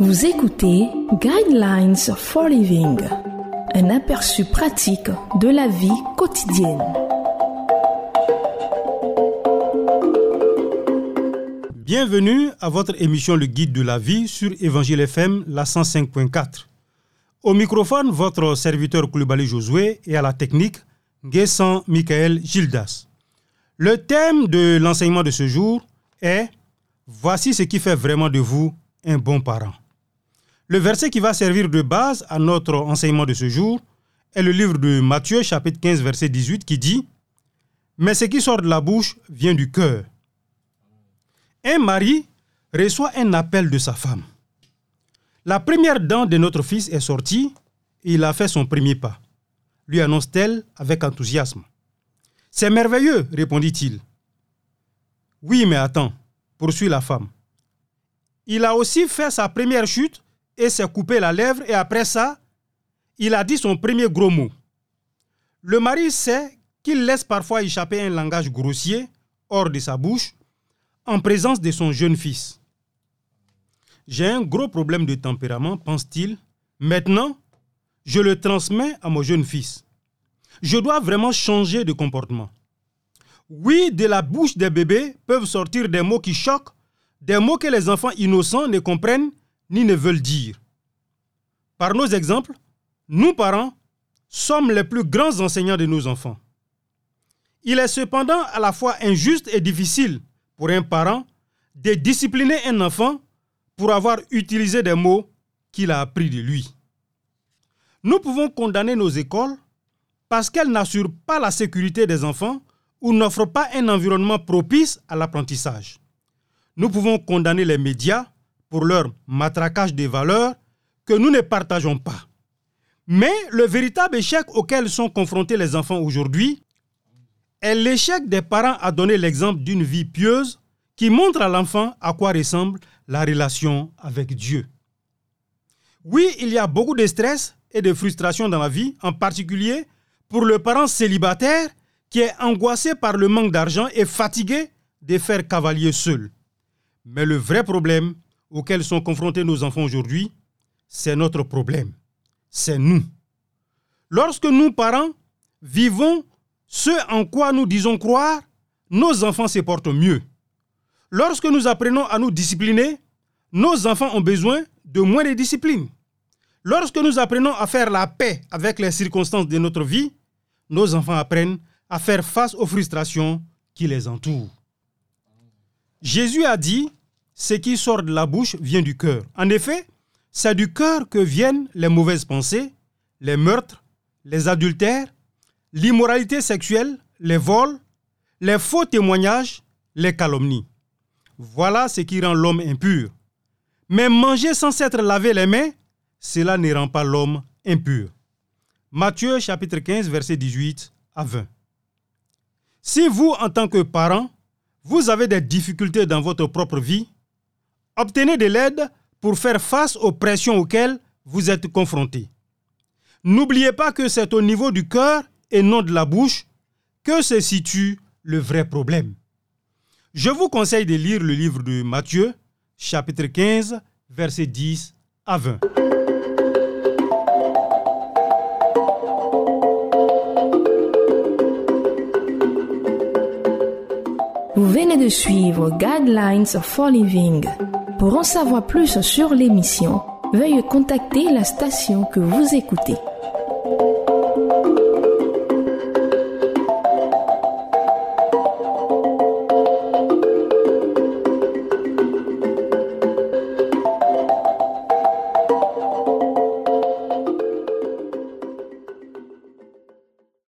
Vous écoutez Guidelines for Living, un aperçu pratique de la vie quotidienne. Bienvenue à votre émission Le Guide de la vie sur Évangile FM, la 105.4. Au microphone, votre serviteur Koulibaly Josué et à la technique, Guessan Michael Gildas. Le thème de l'enseignement de ce jour est Voici ce qui fait vraiment de vous un bon parent. Le verset qui va servir de base à notre enseignement de ce jour est le livre de Matthieu chapitre 15 verset 18 qui dit Mais ce qui sort de la bouche vient du cœur. Un mari reçoit un appel de sa femme. La première dent de notre fils est sortie et il a fait son premier pas, lui annonce-t-elle avec enthousiasme. C'est merveilleux, répondit-il. Oui, mais attends, poursuit la femme. Il a aussi fait sa première chute et s'est coupé la lèvre et après ça, il a dit son premier gros mot. Le mari sait qu'il laisse parfois échapper un langage grossier hors de sa bouche en présence de son jeune fils. J'ai un gros problème de tempérament, pense-t-il. Maintenant, je le transmets à mon jeune fils. Je dois vraiment changer de comportement. Oui, de la bouche des bébés peuvent sortir des mots qui choquent, des mots que les enfants innocents ne comprennent ni ne veulent dire. Par nos exemples, nous parents sommes les plus grands enseignants de nos enfants. Il est cependant à la fois injuste et difficile pour un parent de discipliner un enfant pour avoir utilisé des mots qu'il a appris de lui. Nous pouvons condamner nos écoles parce qu'elles n'assurent pas la sécurité des enfants ou n'offrent pas un environnement propice à l'apprentissage. Nous pouvons condamner les médias pour leur matraquage des valeurs que nous ne partageons pas. Mais le véritable échec auquel sont confrontés les enfants aujourd'hui est l'échec des parents à donner l'exemple d'une vie pieuse qui montre à l'enfant à quoi ressemble la relation avec Dieu. Oui, il y a beaucoup de stress et de frustration dans la vie, en particulier pour le parent célibataire qui est angoissé par le manque d'argent et fatigué de faire cavalier seul. Mais le vrai problème auquel sont confrontés nos enfants aujourd'hui, c'est notre problème. C'est nous. Lorsque nous, parents, vivons ce en quoi nous disons croire, nos enfants se portent mieux. Lorsque nous apprenons à nous discipliner, nos enfants ont besoin de moins de discipline. Lorsque nous apprenons à faire la paix avec les circonstances de notre vie, nos enfants apprennent à faire face aux frustrations qui les entourent. Jésus a dit, ce qui sort de la bouche vient du cœur. En effet, c'est du cœur que viennent les mauvaises pensées, les meurtres, les adultères, l'immoralité sexuelle, les vols, les faux témoignages, les calomnies. Voilà ce qui rend l'homme impur. Mais manger sans s'être lavé les mains, cela ne rend pas l'homme impur. Matthieu chapitre 15 verset 18 à 20. Si vous, en tant que parent, vous avez des difficultés dans votre propre vie, obtenez de l'aide pour faire face aux pressions auxquelles vous êtes confrontés. N'oubliez pas que c'est au niveau du cœur et non de la bouche que se situe le vrai problème. Je vous conseille de lire le livre de Matthieu, chapitre 15, versets 10 à 20. Vous venez de suivre Guidelines for Living. Pour en savoir plus sur l'émission, veuillez contacter la station que vous écoutez.